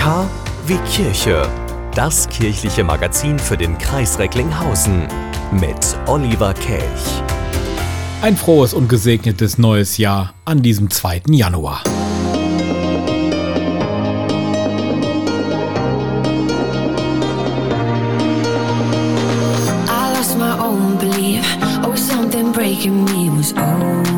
K wie Kirche. Das kirchliche Magazin für den Kreis Recklinghausen mit Oliver Kelch. Ein frohes und gesegnetes neues Jahr an diesem 2. Januar. Oh, breaking me was old.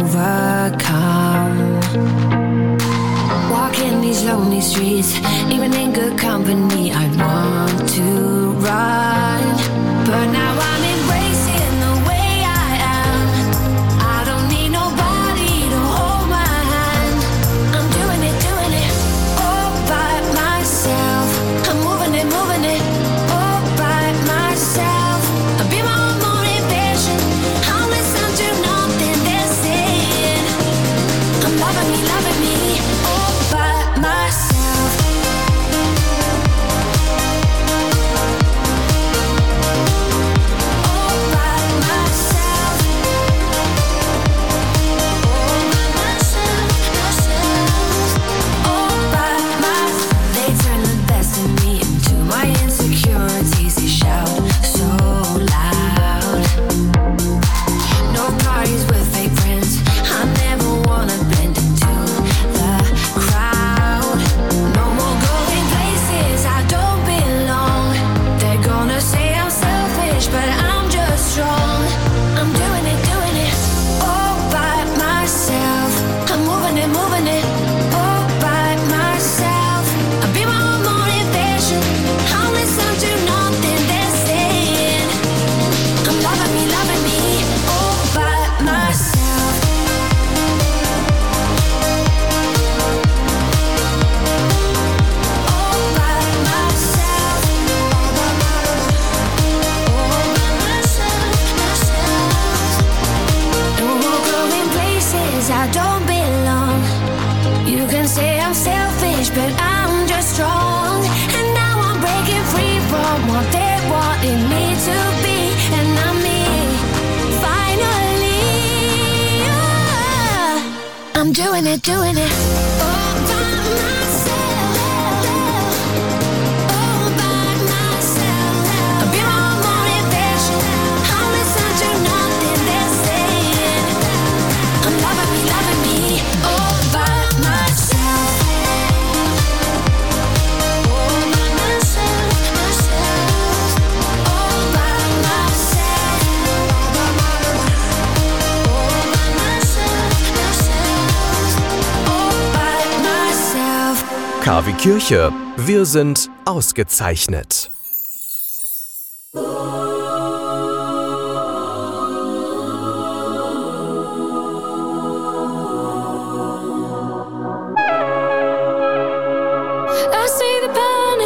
Kirche, wir sind ausgezeichnet.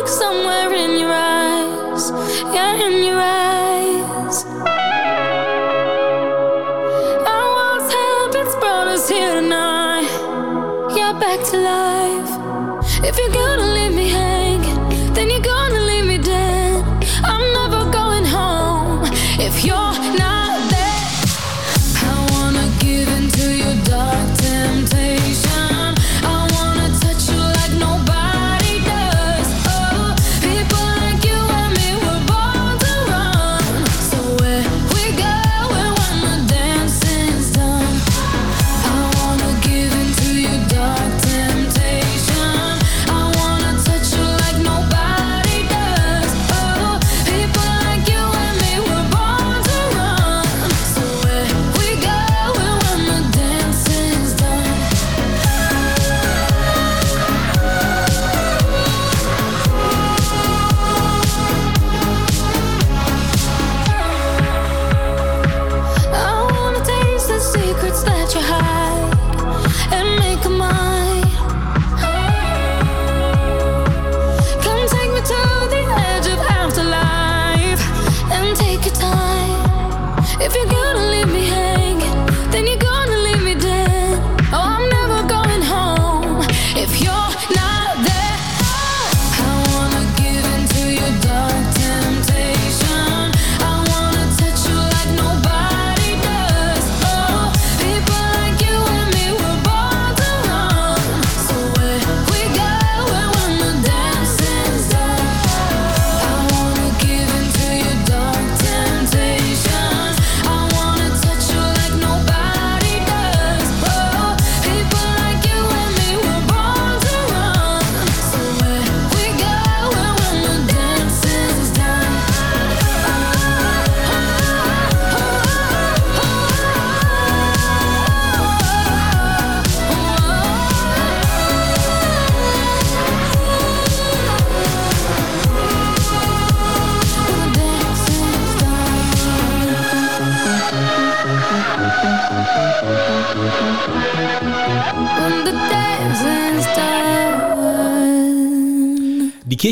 somewhere in your eyes, yeah, in your eyes.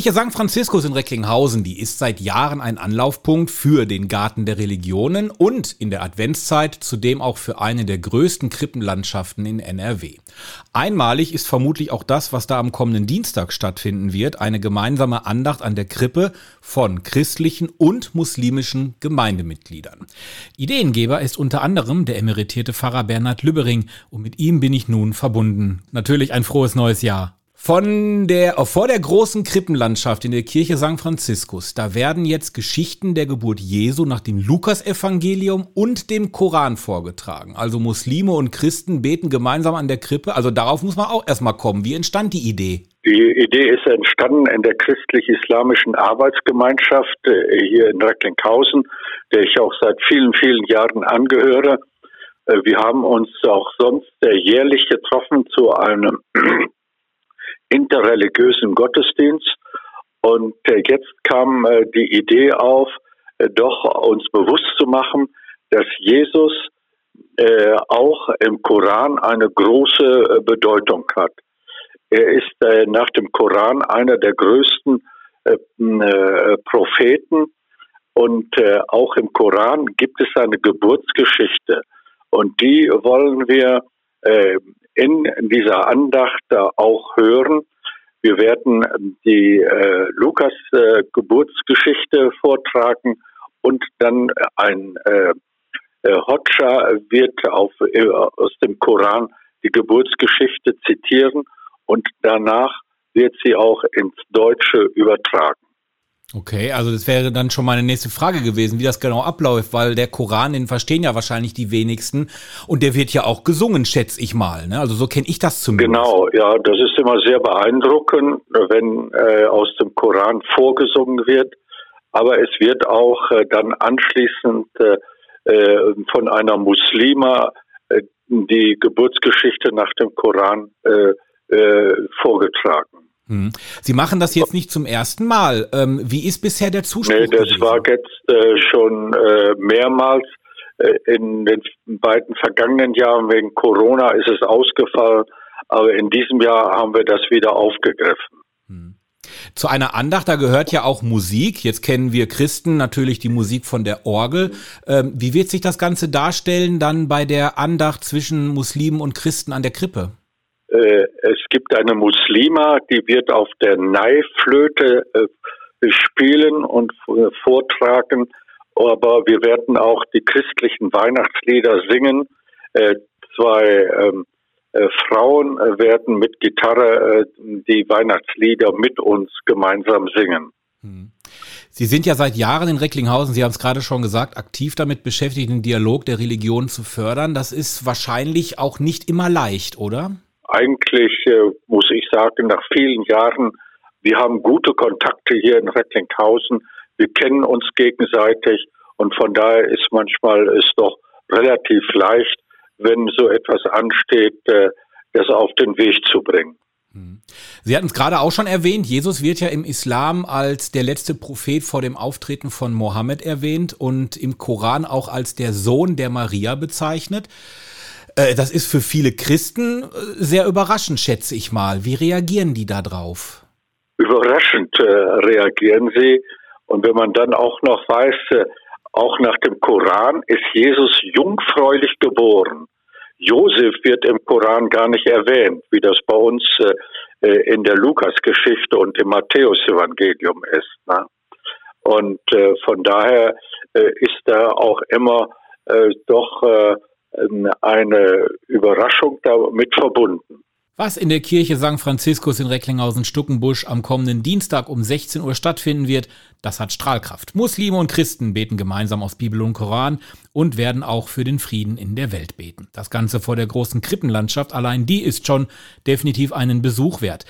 Kirche St. Franziskus in Recklinghausen, die ist seit Jahren ein Anlaufpunkt für den Garten der Religionen und in der Adventszeit zudem auch für eine der größten Krippenlandschaften in NRW. Einmalig ist vermutlich auch das, was da am kommenden Dienstag stattfinden wird, eine gemeinsame Andacht an der Krippe von christlichen und muslimischen Gemeindemitgliedern. Ideengeber ist unter anderem der emeritierte Pfarrer Bernhard Lübbering und mit ihm bin ich nun verbunden. Natürlich ein frohes neues Jahr. Von der, äh, vor der großen Krippenlandschaft in der Kirche St. Franziskus, da werden jetzt Geschichten der Geburt Jesu nach dem Lukasevangelium und dem Koran vorgetragen. Also Muslime und Christen beten gemeinsam an der Krippe. Also darauf muss man auch erstmal kommen. Wie entstand die Idee? Die Idee ist entstanden in der christlich-islamischen Arbeitsgemeinschaft äh, hier in Recklinghausen, der ich auch seit vielen, vielen Jahren angehöre. Äh, Wir haben uns auch sonst äh, jährlich getroffen zu einem interreligiösen Gottesdienst. Und äh, jetzt kam äh, die Idee auf, äh, doch uns bewusst zu machen, dass Jesus auch im Koran eine große Bedeutung hat. Er ist nach dem Koran einer der größten Propheten und auch im Koran gibt es eine Geburtsgeschichte und die wollen wir in dieser Andacht auch hören. Wir werden die äh, Lukas äh, Geburtsgeschichte vortragen und dann ein äh, äh, Hoxha wird auf, äh, aus dem Koran die Geburtsgeschichte zitieren und danach wird sie auch ins Deutsche übertragen. Okay, also das wäre dann schon meine nächste Frage gewesen, wie das genau abläuft, weil der Koran, den verstehen ja wahrscheinlich die wenigsten und der wird ja auch gesungen, schätze ich mal. Ne? Also so kenne ich das zumindest. Genau, ja, das ist immer sehr beeindruckend, wenn äh, aus dem Koran vorgesungen wird. Aber es wird auch äh, dann anschließend äh, äh, von einer Muslima äh, die Geburtsgeschichte nach dem Koran äh, äh, vorgetragen. Hm. Sie machen das jetzt nicht zum ersten Mal. Ähm, wie ist bisher der Zuspruch? Nee, das gewesen? war jetzt äh, schon äh, mehrmals. Äh, in den beiden vergangenen Jahren wegen Corona ist es ausgefallen, aber in diesem Jahr haben wir das wieder aufgegriffen. Zu einer Andacht, da gehört ja auch Musik. Jetzt kennen wir Christen natürlich die Musik von der Orgel. Ähm, wie wird sich das Ganze darstellen dann bei der Andacht zwischen Muslimen und Christen an der Krippe? Äh, es gibt eine Muslima, die wird auf der Neiflöte äh, spielen und äh, vortragen, aber wir werden auch die christlichen Weihnachtslieder singen. Zwei ähm, äh, Frauen werden mit Gitarre die Weihnachtslieder mit uns gemeinsam singen. Sie sind ja seit Jahren in Recklinghausen, Sie haben es gerade schon gesagt, aktiv damit beschäftigt, den Dialog der Religion zu fördern. Das ist wahrscheinlich auch nicht immer leicht, oder? Eigentlich äh, muss ich sagen, nach vielen Jahren, wir haben gute Kontakte hier in Recklinghausen. Wir kennen uns gegenseitig und von daher ist manchmal es doch relativ leicht, wenn so etwas ansteht, äh, das auf den Weg zu bringen. Sie hatten es gerade auch schon erwähnt, Jesus wird ja im Islam als der letzte Prophet vor dem Auftreten von Mohammed erwähnt und im Koran auch als der Sohn der Maria bezeichnet. Äh, Das ist für viele Christen äh, sehr überraschend, schätze ich mal. Wie reagieren die da drauf? Überraschend äh, reagieren sie. Und wenn man dann auch noch weiß, äh, auch nach dem Koran ist Jesus jungfräulich geboren. Josef wird im Koran gar nicht erwähnt, wie das bei uns äh, in der Lukas-Geschichte und im Matthäus-Evangelium ist. Ne? Und äh, von daher äh, ist da auch immer äh, doch eine Überraschung damit verbunden. Was in der Kirche St. Franziskus in Recklinghausen-Stuckenbusch am kommenden Dienstag um 16 Uhr stattfinden wird, das hat Strahlkraft. Muslime und Christen beten gemeinsam aus Bibel und Koran und werden auch für den Frieden in der Welt beten. Das Ganze vor der großen Krippenlandschaft, allein die ist schon definitiv einen Besuch wert.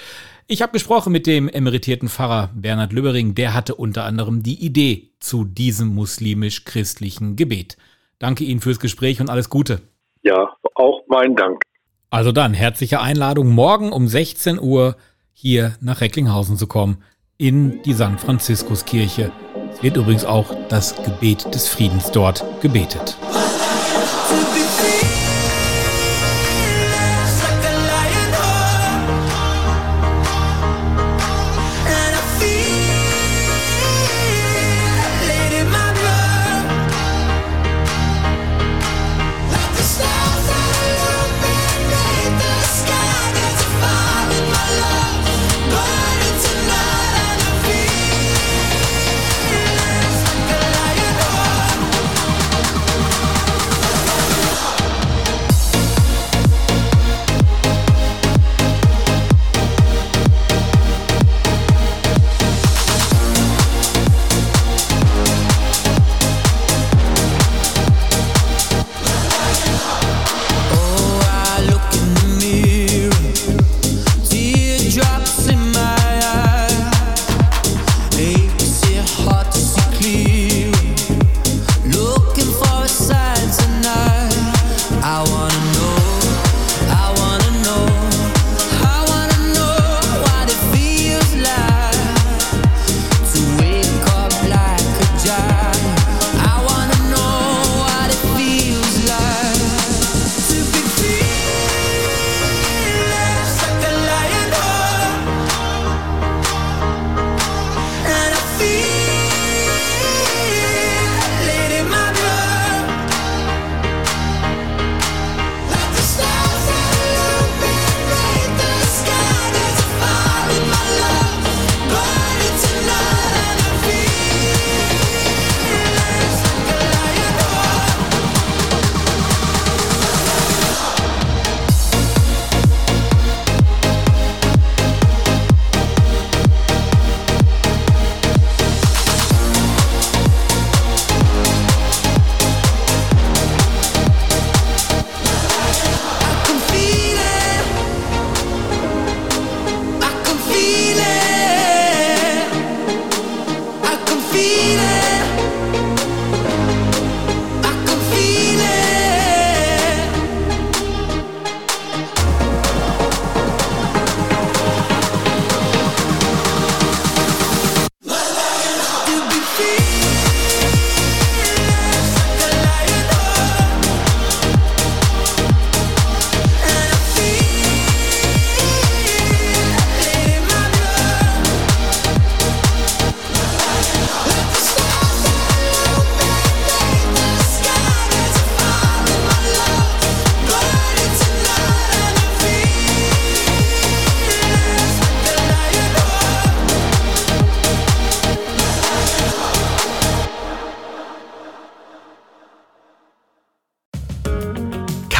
Ich habe gesprochen mit dem emeritierten Pfarrer Bernhard Lübbering, der hatte unter anderem die Idee zu diesem muslimisch-christlichen Gebet. Danke Ihnen fürs Gespräch und alles Gute. Ja, auch mein Dank. Also dann, herzliche Einladung, morgen um 16 Uhr hier nach Recklinghausen zu kommen, in die St. Franziskuskirche. Es wird übrigens auch das Gebet des Friedens dort gebetet.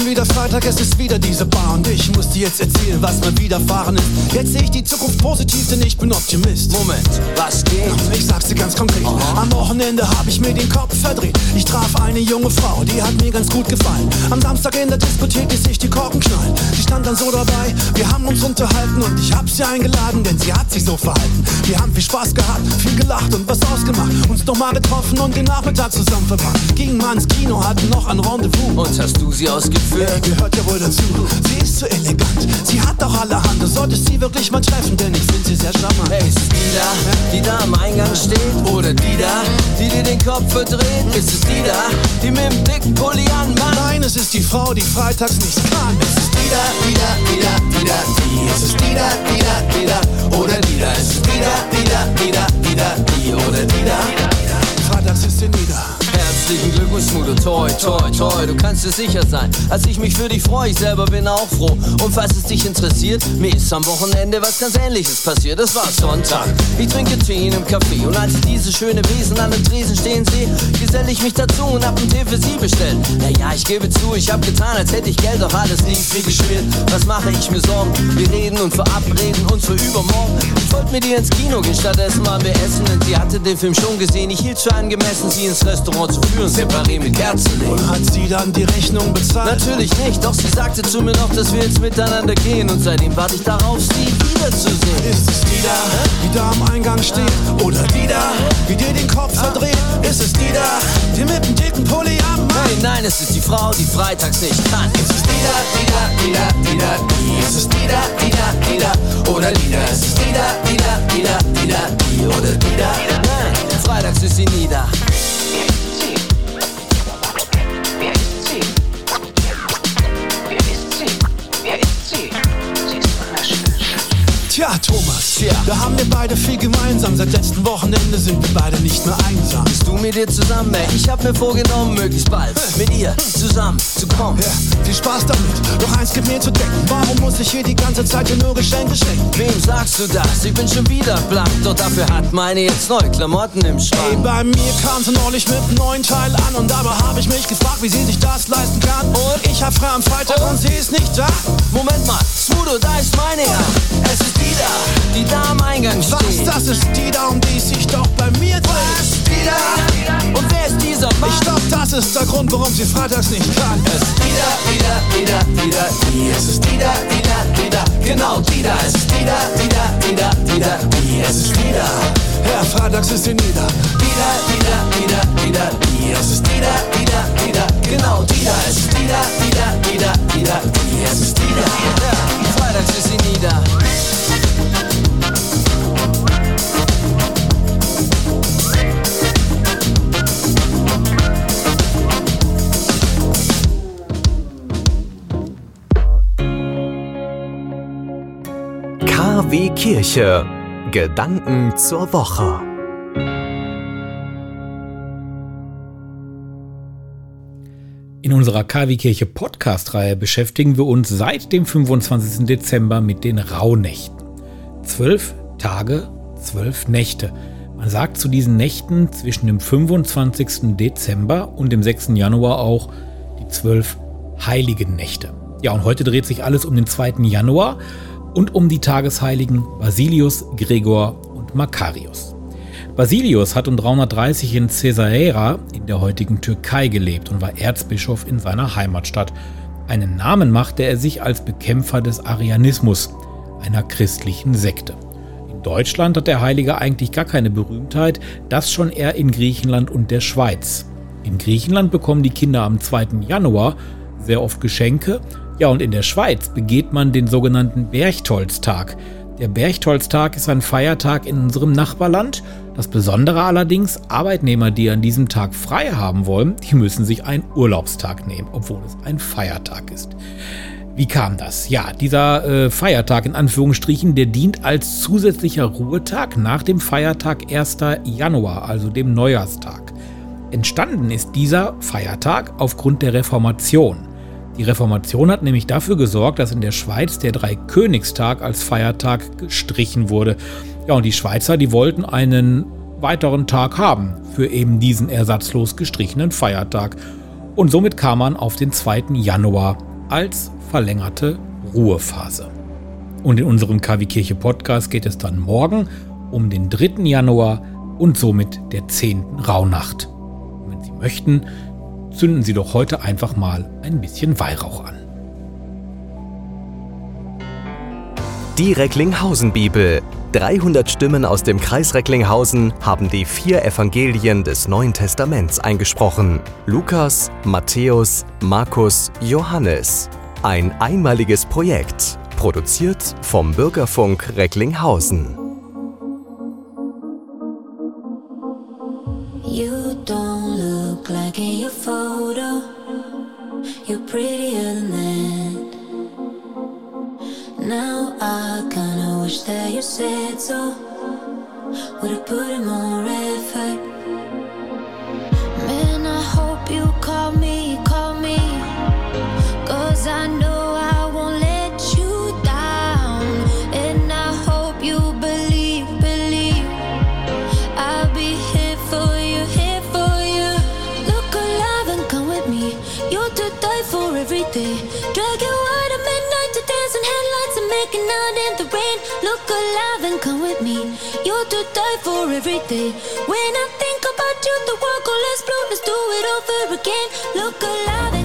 schon wieder Freitag, es ist wieder diese Bar und ich muss dir jetzt erzählen, was mir widerfahren ist. Jetzt sehe ich die Zukunft positiv, denn ich bin Optimist. Moment, was geht? Ich sag's dir ganz konkret. Am Wochenende hab ich mir den Kopf verdreht. Ich traf eine junge Frau, die hat mir ganz gut gefallen. Am Samstag in der Diskothek ließ sich die Korken knallen. Sie stand dann so dabei, wir haben uns unterhalten und ich hab sie eingeladen, denn sie hat sich so verhalten. Wir haben viel Spaß gehabt, viel gelacht und was ausgemacht. Uns nochmal getroffen und den Nachmittag zusammen verbracht. Gingen mal ins Kino, hatten noch ein Rendezvous. Und hast du sie ausgeführt? Ey, gehört ja wohl dazu. Sie ist so elegant, sie hat auch allerhand. Du solltest sie wirklich mal treffen, denn ich finde sie sehr charmant. Hey, ist es die da, die da am Eingang steht? Oder die da, die dir den Kopf verdreht? Ist es die da, die mit dem dicken Pulli anmacht? Nein, es ist die Frau, die freitags nichts kann. Es ist die da, die da, die da, die da, die. Es ist die da, die da, die da, oder Mutter, toi, toi, toi, du kannst dir sicher sein. Als ich mich für dich freue, ich selber bin auch froh. Und falls es dich interessiert, mir ist am Wochenende was ganz ähnliches passiert. Es war Sonntag, ich trinke Tee in einem Café. Und als ich diese schöne Wesen an dem Tresen stehen sehe, gesell ich mich dazu und hab einen Tee für sie bestellt. Naja, ich gebe zu, ich hab getan, als hätte ich Geld, doch alles lief wie geschmiert. Was mache ich mir Sorgen? Wir reden und verabreden uns für übermorgen. Ich wollte mit ihr ins Kino gehen, stattdessen waren wir essen. Denn sie hatte den Film schon gesehen, ich hielt für angemessen, sie ins Restaurant zu führen, separé mit Kerzenlicht. Und hat sie dann die Rechnung bezahlt? Natürlich nicht, doch sie sagte zu mir noch, dass wir jetzt miteinander gehen und seitdem warte ich darauf, sie wiederzusehen. Ist es die da, die da am Eingang steht? Oder die da, die dir den Kopf verdreht? Ist es die da, die mit dem dicken Pulli am Mann? Nein, nein, es ist die Frau, die freitags nicht kann. Ist es die da, die da, die da, die da, die? Ist es die da, die da, die da, oder die da? Ist es die da, die da, die da, die da, die oder die da? Nein, freitags ist sie nie da. Tja, Thomas, Tja. da haben wir beide viel gemeinsam. Seit letztem Wochenende sind wir beide nicht mehr einsam. Bist du mit ihr zusammen, ey? Ich hab mir vorgenommen, möglichst bald mit ihr zusammen zu kommen. Ja, viel Spaß damit. Doch eins gibt mir zu denken. Warum muss ich hier die ganze Zeit dir nur Geschenke schenken? Wem sagst du das? Ich bin schon wieder blank, doch dafür hat meine jetzt neue Klamotten im Ey, Schrank. bei mir kam sie neulich mit einem neuen Teil an und dabei habe ich mich gefragt, wie sie sich das leisten kann. Und ich hab frei am Freitag und sie ist nicht da. Moment mal, Smudo, da ist Eingang Was? Das ist die da, um die es sich doch bei mir dreht. Was? Die da? Und wer ist dieser Mann? Ich glaub, das ist der Grund, warum sie freitags nicht kann. Es ist die da, die da, die da, die da, die. Es ist die da, die da, die da, genau die da. Es ist die da, die da, die da, die da, die. Es ist die da. Ja, freitags ist sie nieder. Die da, die da, die da, die da, die. Es ist die da, die da, die da, genau die da. Es ist die da, die da, die da, die da, die. Es ist die da. Ja, freitags ist sie nie KW Kirche. Gedanken zur Woche. In unserer KW-Kirche Podcast-Reihe beschäftigen wir uns seit dem 25. Dezember mit den Rauhnächten. Zwölf Tage, zwölf Nächte. Man sagt zu diesen Nächten zwischen dem 25. Dezember und dem 6. Januar auch die zwölf heiligen Nächte. Ja, und heute dreht sich alles um den 2. Januar und um die Tagesheiligen Basilius, Gregor und Makarius. Basilius hat um 330 in Caesarea in der heutigen Türkei gelebt und war Erzbischof in seiner Heimatstadt. Einen Namen machte er sich als Bekämpfer des Arianismus, einer christlichen Sekte. In Deutschland hat der Heilige eigentlich gar keine Berühmtheit, das schon eher in Griechenland und der Schweiz. In Griechenland bekommen die Kinder am 2. Januar sehr oft Geschenke. Ja, und in der Schweiz begeht man den sogenannten Berchtolztag. Der Berchtolztag ist ein Feiertag in unserem Nachbarland. Das Besondere allerdings, Arbeitnehmer, die an diesem Tag frei haben wollen, die müssen sich einen Urlaubstag nehmen, obwohl es ein Feiertag ist. Wie kam das? Ja, dieser äh, Feiertag in Anführungsstrichen, der dient als zusätzlicher Ruhetag nach dem Feiertag 1. Januar, also dem Neujahrstag. Entstanden ist dieser Feiertag aufgrund der Reformation. Die Reformation hat nämlich dafür gesorgt, dass in der Schweiz der Dreikönigstag als Feiertag gestrichen wurde. Ja, und die Schweizer, die wollten einen weiteren Tag haben für eben diesen ersatzlos gestrichenen Feiertag. Und somit kam man auf den 2. Januar als verlängerte Ruhephase. Und in unserem KW Kirche Podcast geht es dann morgen um den 3. Januar und somit der 10. Rauhnacht. Und wenn Sie möchten, zünden Sie doch heute einfach mal ein bisschen Weihrauch an. Die Recklinghausen-Bibel. 300 Stimmen aus dem Kreis Recklinghausen haben die vier Evangelien des Neuen Testaments eingesprochen. Lukas, Matthäus, Markus, Johannes. Ein einmaliges Projekt, produziert vom Bürgerfunk Recklinghausen. You're prettier than that. Now I kinda wish that you said so. Would've put in more effort. Man, I hope you call alive and come with me. You're to die for every day. When I think about you, the world goes blue. Let's do it over again. Look alive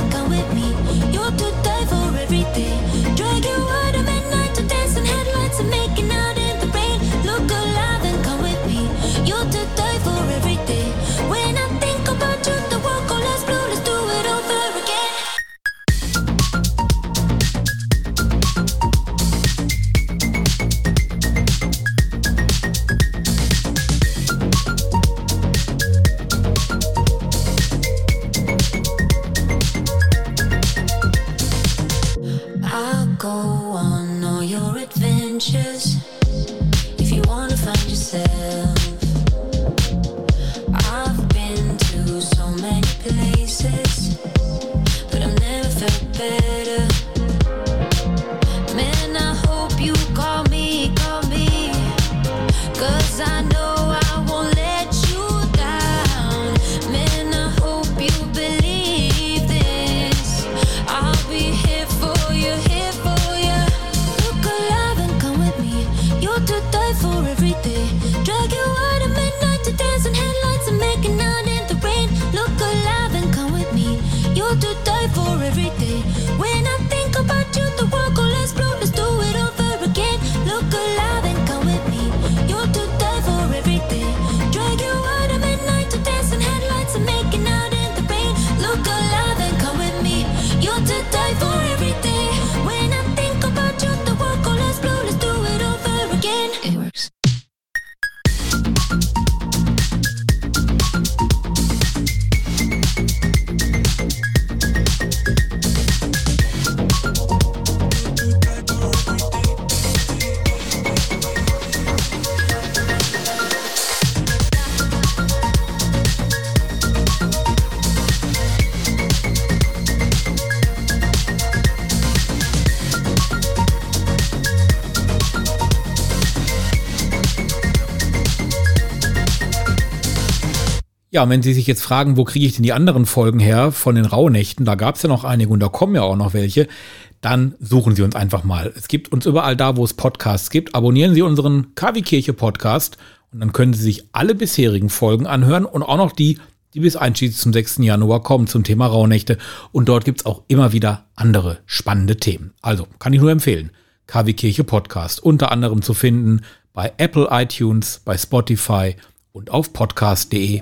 Ja, wenn Sie sich jetzt fragen, wo kriege ich denn die anderen Folgen her von den Rauhnächten, da gab es ja noch einige und da kommen ja auch noch welche, dann suchen Sie uns einfach mal. Es gibt uns überall da, wo es Podcasts gibt. Abonnieren Sie unseren KW Kirche Podcast und dann können Sie sich alle bisherigen Folgen anhören und auch noch die, die bis einschließlich zum 6. Januar kommen zum Thema Rauhnächte. Und dort gibt es auch immer wieder andere spannende Themen. Also kann ich nur empfehlen. KW Kirche Podcast unter anderem zu finden bei Apple iTunes, bei Spotify und auf podcast.de.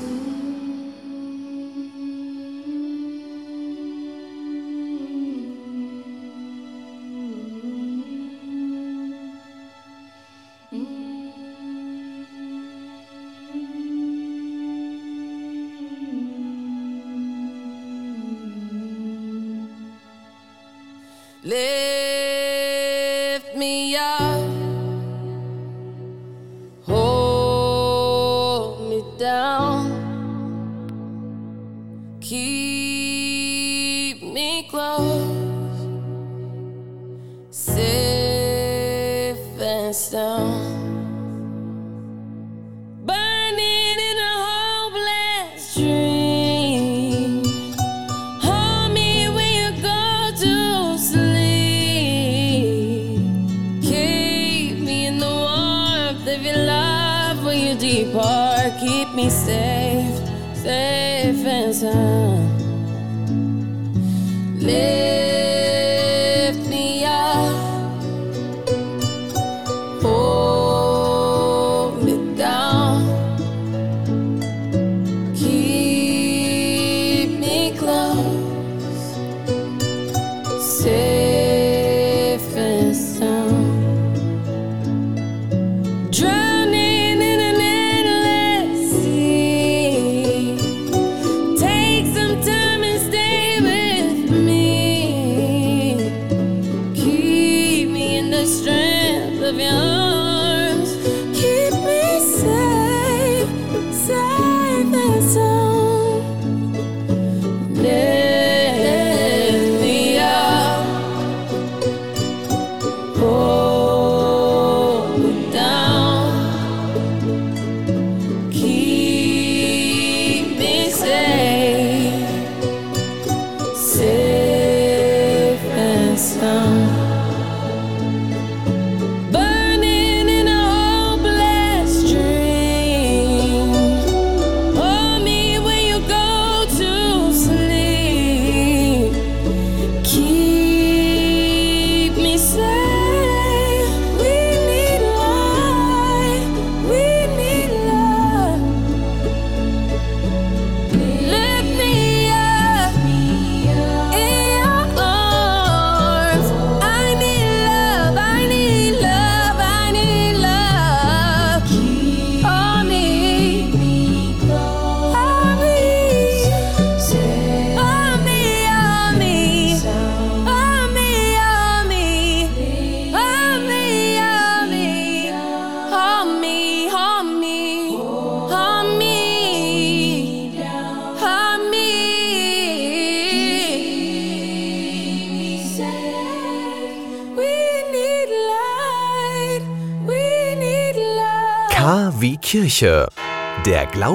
Live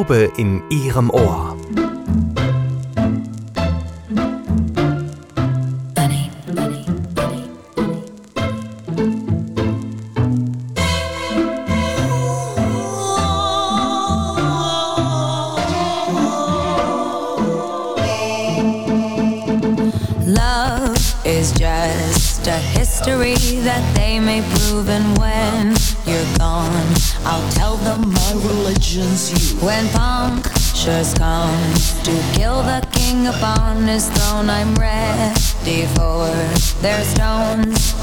Glaube in Ihrem Ohr. that they may prove and when you're gone I'll tell them religion's you. When punctures come to kill the king upon his throne, I'm ready for their stones.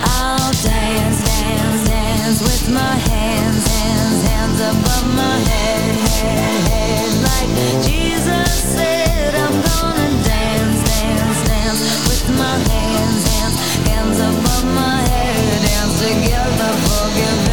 I'll dance, dance, dance with my hands, hands, hands above my head, head, head. Like Jesus said, I'm gonna dance, dance, dance with my hands, hands, hands above my head. Dance together, forgive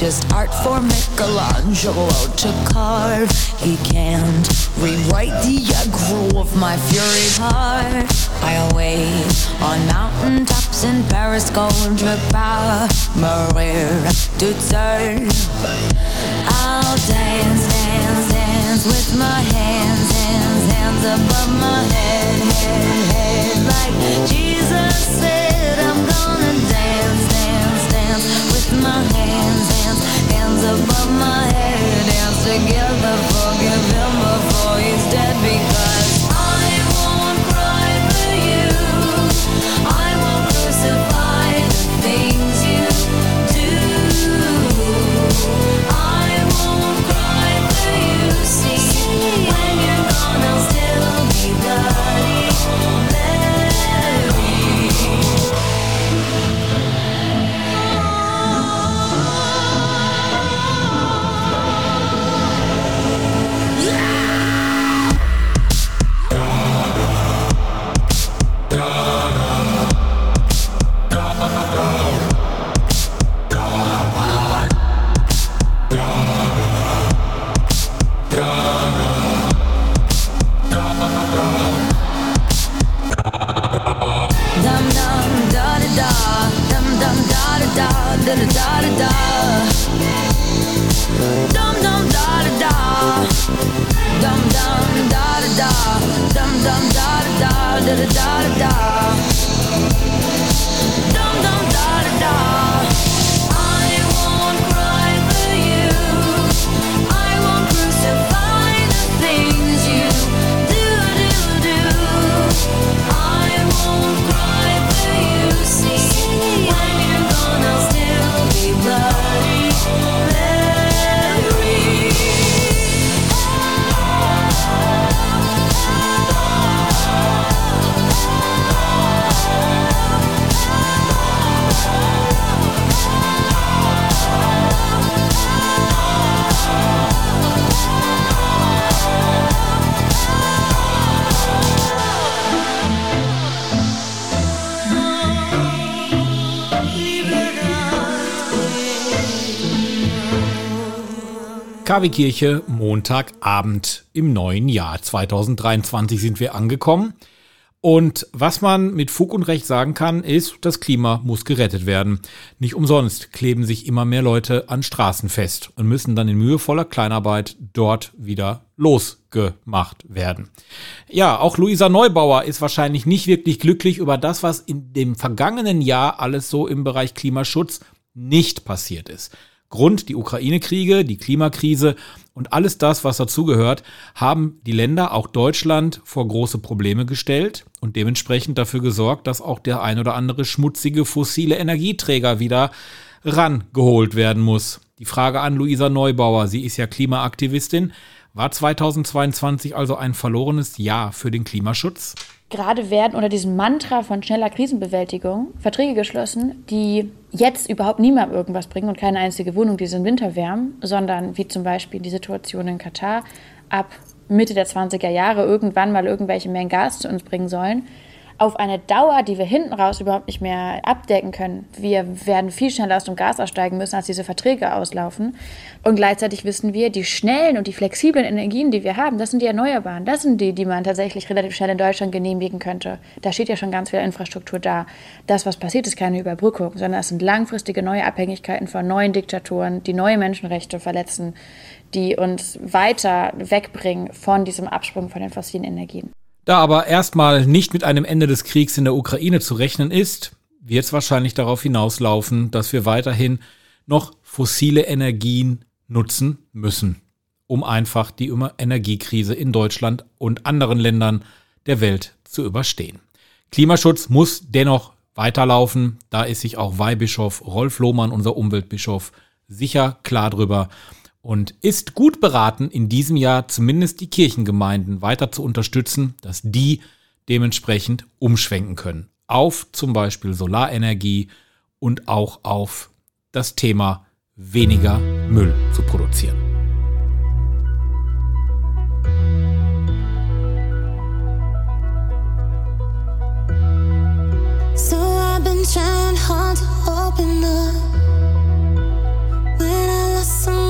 just art for Michelangelo to carve. He can't rewrite the aggro of my fury heart. I'll wait on mountain tops in Paris, power, Maria to turn. I'll dance, dance, dance with my hands, hands, hands above my head, head, head. KW-Kirche, Montagabend im neuen Jahr 2023 sind wir angekommen. Und was man mit Fug und Recht sagen kann, ist, das Klima muss gerettet werden. Nicht umsonst kleben sich immer mehr Leute an Straßen fest und müssen dann in mühevoller Kleinarbeit dort wieder losgemacht werden. Ja, auch Luisa Neubauer ist wahrscheinlich nicht wirklich glücklich über das, was in dem vergangenen Jahr alles so im Bereich Klimaschutz nicht passiert ist. Grund, die Ukraine-Kriege, die Klimakrise und alles das, was dazugehört, haben die Länder, auch Deutschland, vor große Probleme gestellt und dementsprechend dafür gesorgt, dass auch der ein oder andere schmutzige fossile Energieträger wieder rangeholt werden muss. Die Frage an Luisa Neubauer, sie ist ja Klimaaktivistin, war 2022 also ein verlorenes Jahr für den Klimaschutz? Gerade werden unter diesem Mantra von schneller Krisenbewältigung Verträge geschlossen, die jetzt überhaupt niemandem irgendwas bringen und keine einzige Wohnung diesen Winter wärmen, sondern wie zum Beispiel die Situation in Katar ab Mitte der 20er Jahre irgendwann mal irgendwelche Mengen Gas zu uns bringen sollen, auf eine Dauer, die wir hinten raus überhaupt nicht mehr abdecken können. Wir werden viel schneller aus dem Gas aussteigen müssen, als diese Verträge auslaufen. Und gleichzeitig wissen wir, die schnellen und die flexiblen Energien, die wir haben, das sind die Erneuerbaren. Das sind die, die man tatsächlich relativ schnell in Deutschland genehmigen könnte. Da steht ja schon ganz viel Infrastruktur da. Das, was passiert, ist keine Überbrückung, sondern es sind langfristige neue Abhängigkeiten von neuen Diktaturen, die neue Menschenrechte verletzen, die uns weiter wegbringen von diesem Absprung von den fossilen Energien. Da aber erstmal nicht mit einem Ende des Kriegs in der Ukraine zu rechnen ist, wird es wahrscheinlich darauf hinauslaufen, dass wir weiterhin noch fossile Energien nutzen müssen, um einfach die Energiekrise in Deutschland und anderen Ländern der Welt zu überstehen. Klimaschutz muss dennoch weiterlaufen. Da ist sich auch Weihbischof Rolf Lohmann, unser Umweltbischof, sicher klar drüber und ist gut beraten, in diesem Jahr zumindest die Kirchengemeinden weiter zu unterstützen, dass die dementsprechend umschwenken können. Auf zum Beispiel Solarenergie und auch auf das Thema weniger Müll zu produzieren. So I've been trying hard to open up. When could have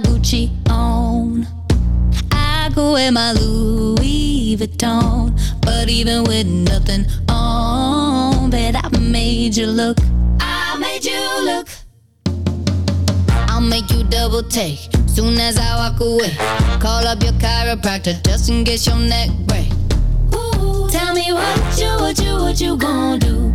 Gucci on. I could wear my Louis Vuitton. But even with nothing on, bet I made you look. I made you look. I'll make you double take soon as I walk away. Call up your chiropractor just in case your neck break. Ooh, tell me what you, what you, what you gonna do?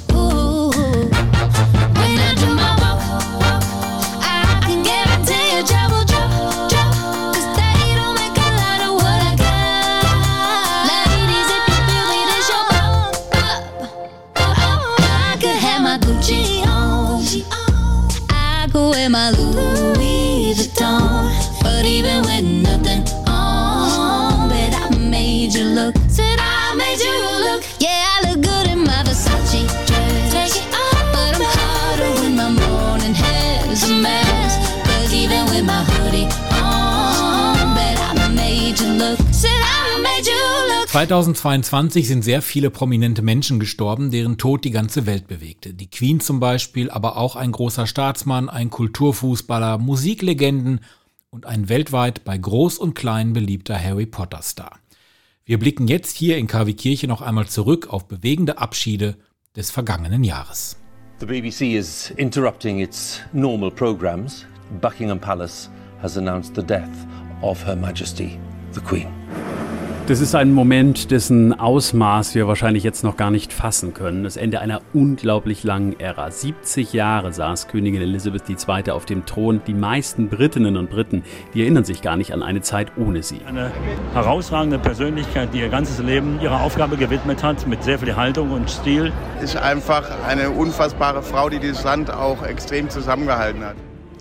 But even with nothing on, bet I made you look. Said I made you look. Yeah, I look good in my Versace dress. Take it off, but I'm hotter when my morning hair is a mess. Cause even with my hoodie on, bet I made you look. Said I made you look. 2022 sind sehr viele prominente Menschen gestorben, deren Tod die ganze Welt bewegte. Die Queen zum Beispiel, aber auch ein großer Staatsmann, ein Kulturfußballer, Musiklegenden und ein weltweit bei Groß und Klein beliebter Harry Potter-Star. Wir blicken jetzt hier in KW Kirche noch einmal zurück auf bewegende Abschiede des vergangenen Jahres. The BBC is interrupting its normal programs. Buckingham Palace has announced the death of Her Majesty, the Queen. Das ist ein Moment, dessen Ausmaß wir wahrscheinlich jetzt noch gar nicht fassen können. Das Ende einer unglaublich langen Ära. 70 Jahre saß Königin Elizabeth II. auf dem Thron. Die meisten Britinnen und Briten, die erinnern sich gar nicht an eine Zeit ohne sie. Eine herausragende Persönlichkeit, die ihr ganzes Leben ihrer Aufgabe gewidmet hat, mit sehr viel Haltung und Stil. Ist einfach eine unfassbare Frau, die dieses Land auch extrem zusammengehalten hat.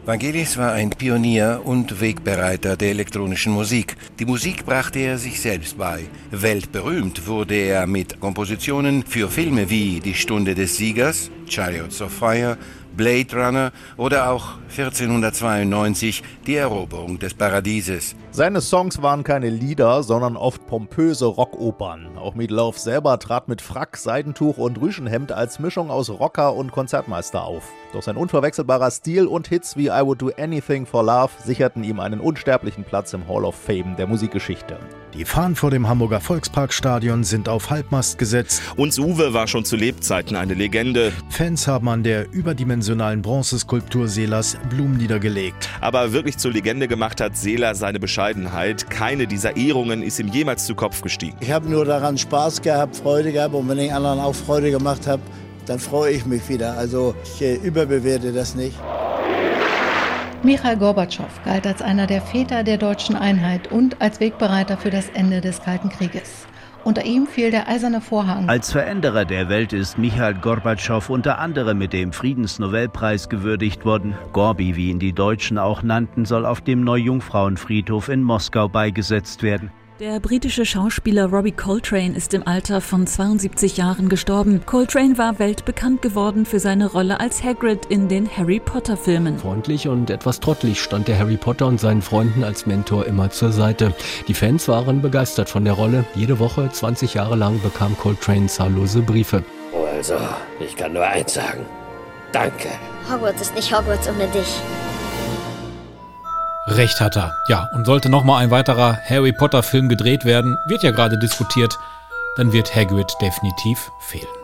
Vangelis war ein Pionier und Wegbereiter der elektronischen Musik. Die Musik brachte er sich selbst bei. Weltberühmt wurde er mit Kompositionen für Filme wie Die Stunde des Siegers, Chariots of Fire, Blade Runner oder auch 1492 Die Eroberung des Paradieses. Seine Songs waren keine Lieder, sondern oft pompöse Rockopern. Auch Meatloaf selber trat mit Frack, Seidentuch und Rüschenhemd als Mischung aus Rocker und Konzertmeister auf. Doch sein unverwechselbarer Stil und Hits wie I Would Do Anything for Love sicherten ihm einen unsterblichen Platz im Hall of Fame der Musikgeschichte. Die Fahnen vor dem Hamburger Volksparkstadion sind auf Halbmast gesetzt. Uns Uwe war schon zu Lebzeiten eine Legende. Fans haben an der überdimensionalen Bronzeskulptur Seelers Blumen niedergelegt. Aber wirklich zur Legende gemacht hat Seeler seine Bescheidenheit. Keine dieser Ehrungen ist ihm jemals zu Kopf gestiegen. Ich habe nur daran Spaß gehabt, Freude gehabt und wenn ich anderen auch Freude gemacht habe, dann freue ich mich wieder. Also ich äh, überbewerte das nicht. Michail Gorbatschow galt als einer der Väter der deutschen Einheit und als Wegbereiter für das Ende des Kalten Krieges. Unter ihm fiel der eiserne Vorhang. Als Veränderer der Welt ist Michail Gorbatschow unter anderem mit dem Friedensnobelpreis gewürdigt worden. Gorbi, wie ihn die Deutschen auch nannten, soll auf dem Neujungfrauenfriedhof in Moskau beigesetzt werden. Der britische Schauspieler Robbie Coltrane ist im Alter von 72 Jahren gestorben. Coltrane war weltbekannt geworden für seine Rolle als Hagrid in den Harry Potter Filmen. Freundlich und etwas trottelig stand der Harry Potter und seinen Freunden als Mentor immer zur Seite. Die Fans waren begeistert von der Rolle. Jede Woche, 20 Jahre lang, bekam Coltrane zahllose Briefe. Also, ich kann nur eins sagen. Danke. Hogwarts ist nicht Hogwarts ohne dich. Recht hat er. Ja, und sollte nochmal ein weiterer Harry Potter Film gedreht werden, wird ja gerade diskutiert, dann wird Hagrid definitiv fehlen.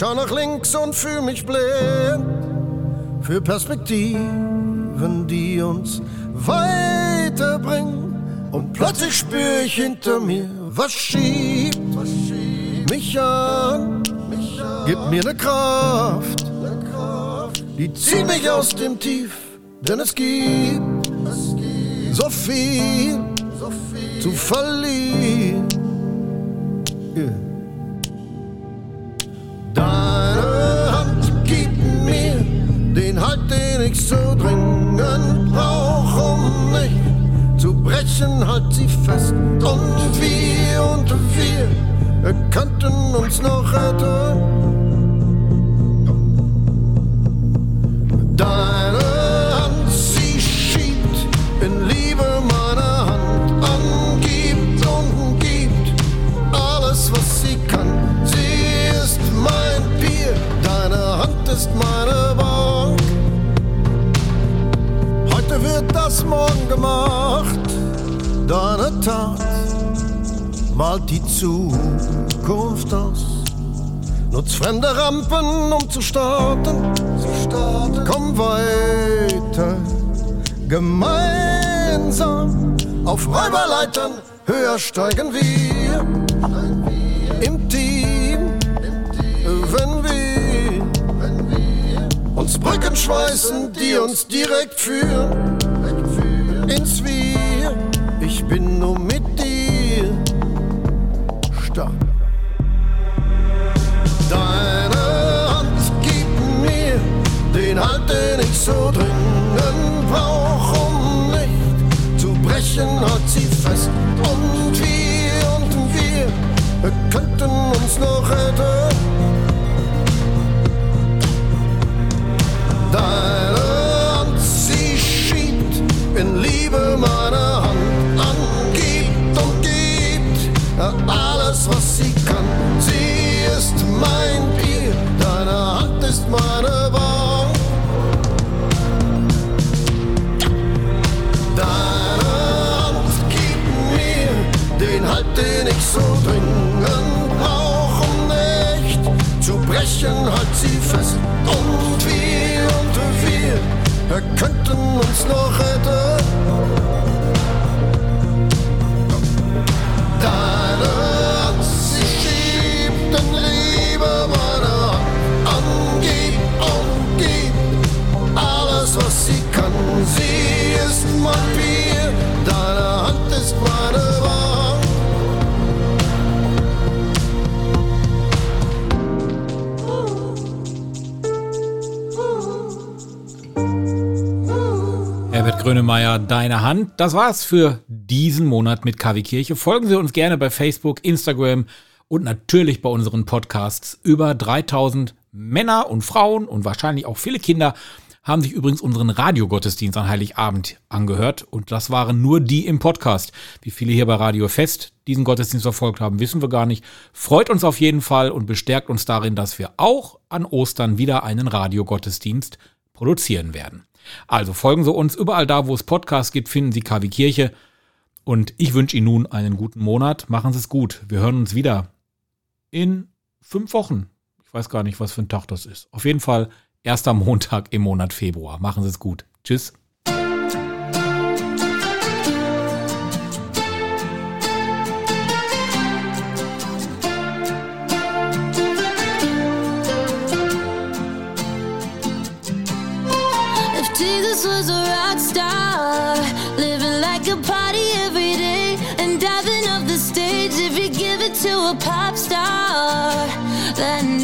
Schau nach links und fühle mich blind für Perspektiven, die uns weiterbringen. Und plötzlich spüre ich hinter mir, was schiebt mich an, gibt mir eine Kraft, die zieht mich aus dem Tief, denn es gibt so viel zu verlieren. Yeah. Den Halt, den ich so dringend brauche, um nicht zu brechen, halt sie fest. Und wir und wir könnten uns noch retten. Deine Tat malt die Zukunft aus. Nutz fremde Rampen, um zu starten. Komm weiter, gemeinsam auf Räuberleitern. Höher steigen wir im Team, wenn wir uns Brücken schweißen, die uns direkt führen ins Wir. Den ich so dringend brauch, um nicht zu brechen, halt sie fest. Und wir und wir könnten uns noch retten. Deine Hand, sie schiebt in Liebe meine Hand an, gibt und gibt alles, was sie kann. Sie ist mein Bier, deine Hand ist meine den ich so dringend brauch, um nicht zu brechen, halt sie fest. Und wir und wir könnten uns noch retten. Grönemeyer, deine Hand. Das war's für diesen Monat mit KW Kirche. Folgen Sie uns gerne bei Facebook, Instagram und natürlich bei unseren Podcasts. Über 3000 Männer und Frauen und wahrscheinlich auch viele Kinder haben sich übrigens unseren Radiogottesdienst an Heiligabend angehört. Und das waren nur die im Podcast. Wie viele hier bei Radio Fest diesen Gottesdienst verfolgt haben, wissen wir gar nicht. Freut uns auf jeden Fall und bestärkt uns darin, dass wir auch an Ostern wieder einen Radiogottesdienst produzieren werden. Also folgen Sie uns überall da, wo es Podcasts gibt, finden Sie KW Kirche. Und ich wünsche Ihnen nun einen guten Monat. Machen Sie es gut. Wir hören uns wieder in fünf Wochen. Ich weiß gar nicht, was für ein Tag das ist. Auf jeden Fall erster Montag im Monat Februar. Machen Sie es gut. Tschüss.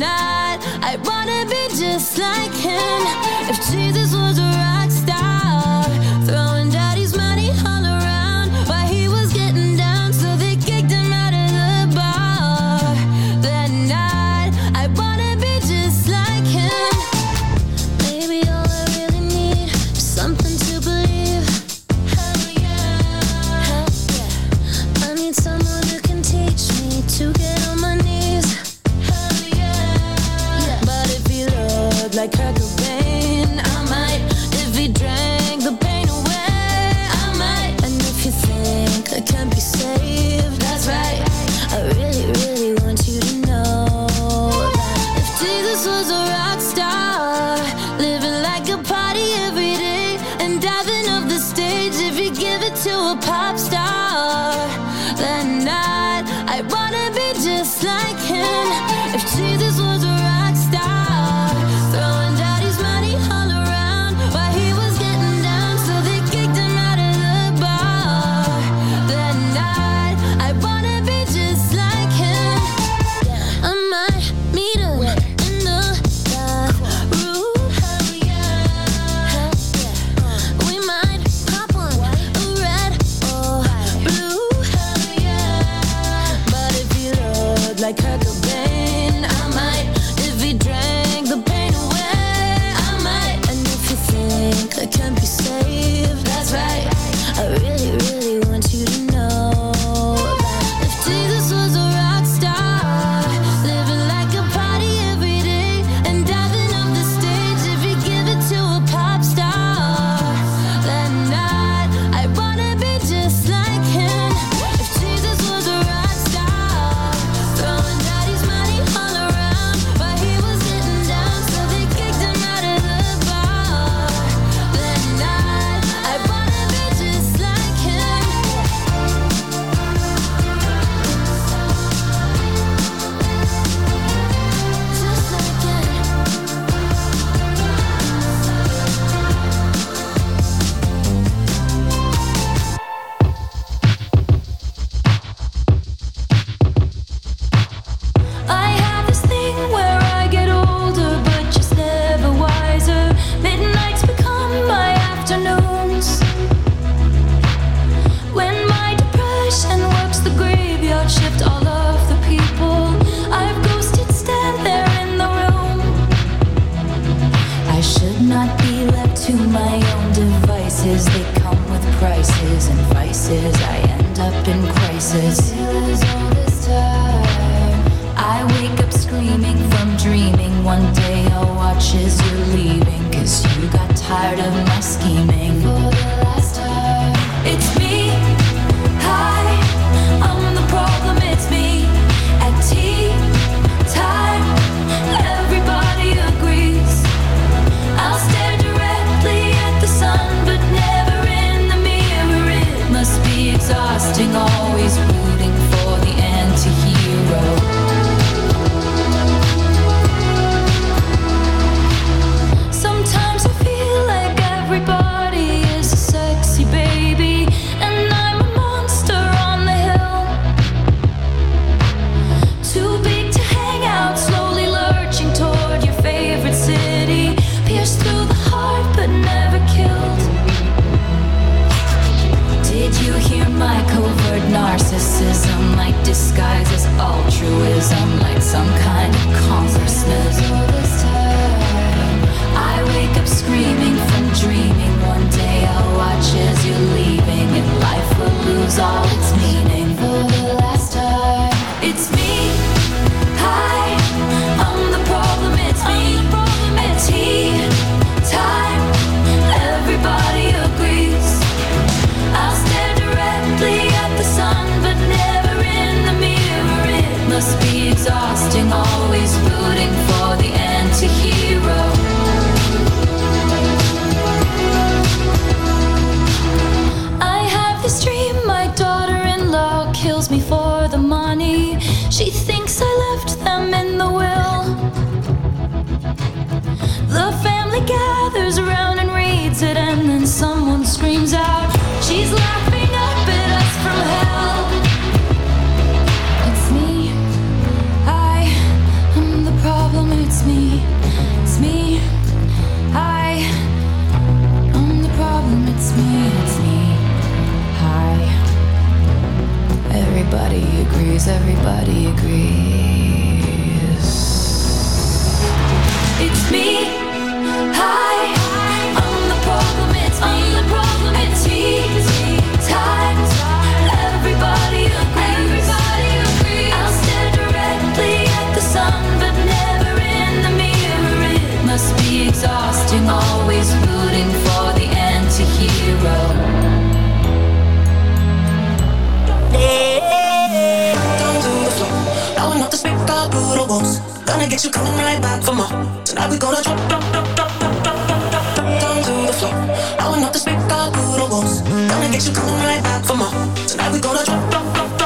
That I'd wanna be just like him. If Jesus was a agrees, everybody agrees. It's me, hi, I'm the problem, it's me, everybody agrees. I'll stare directly at the sun, but never in the mirror. It must be exhausting, always rooting for gonna get you coming right back for more. Tonight we gonna drop, drop, drop, drop, drop, drop, drop, drop, drop down to the floor. I want not to speak up through the walls. Gonna get you coming right back for more. Tonight we gonna drop, drop, drop, drop.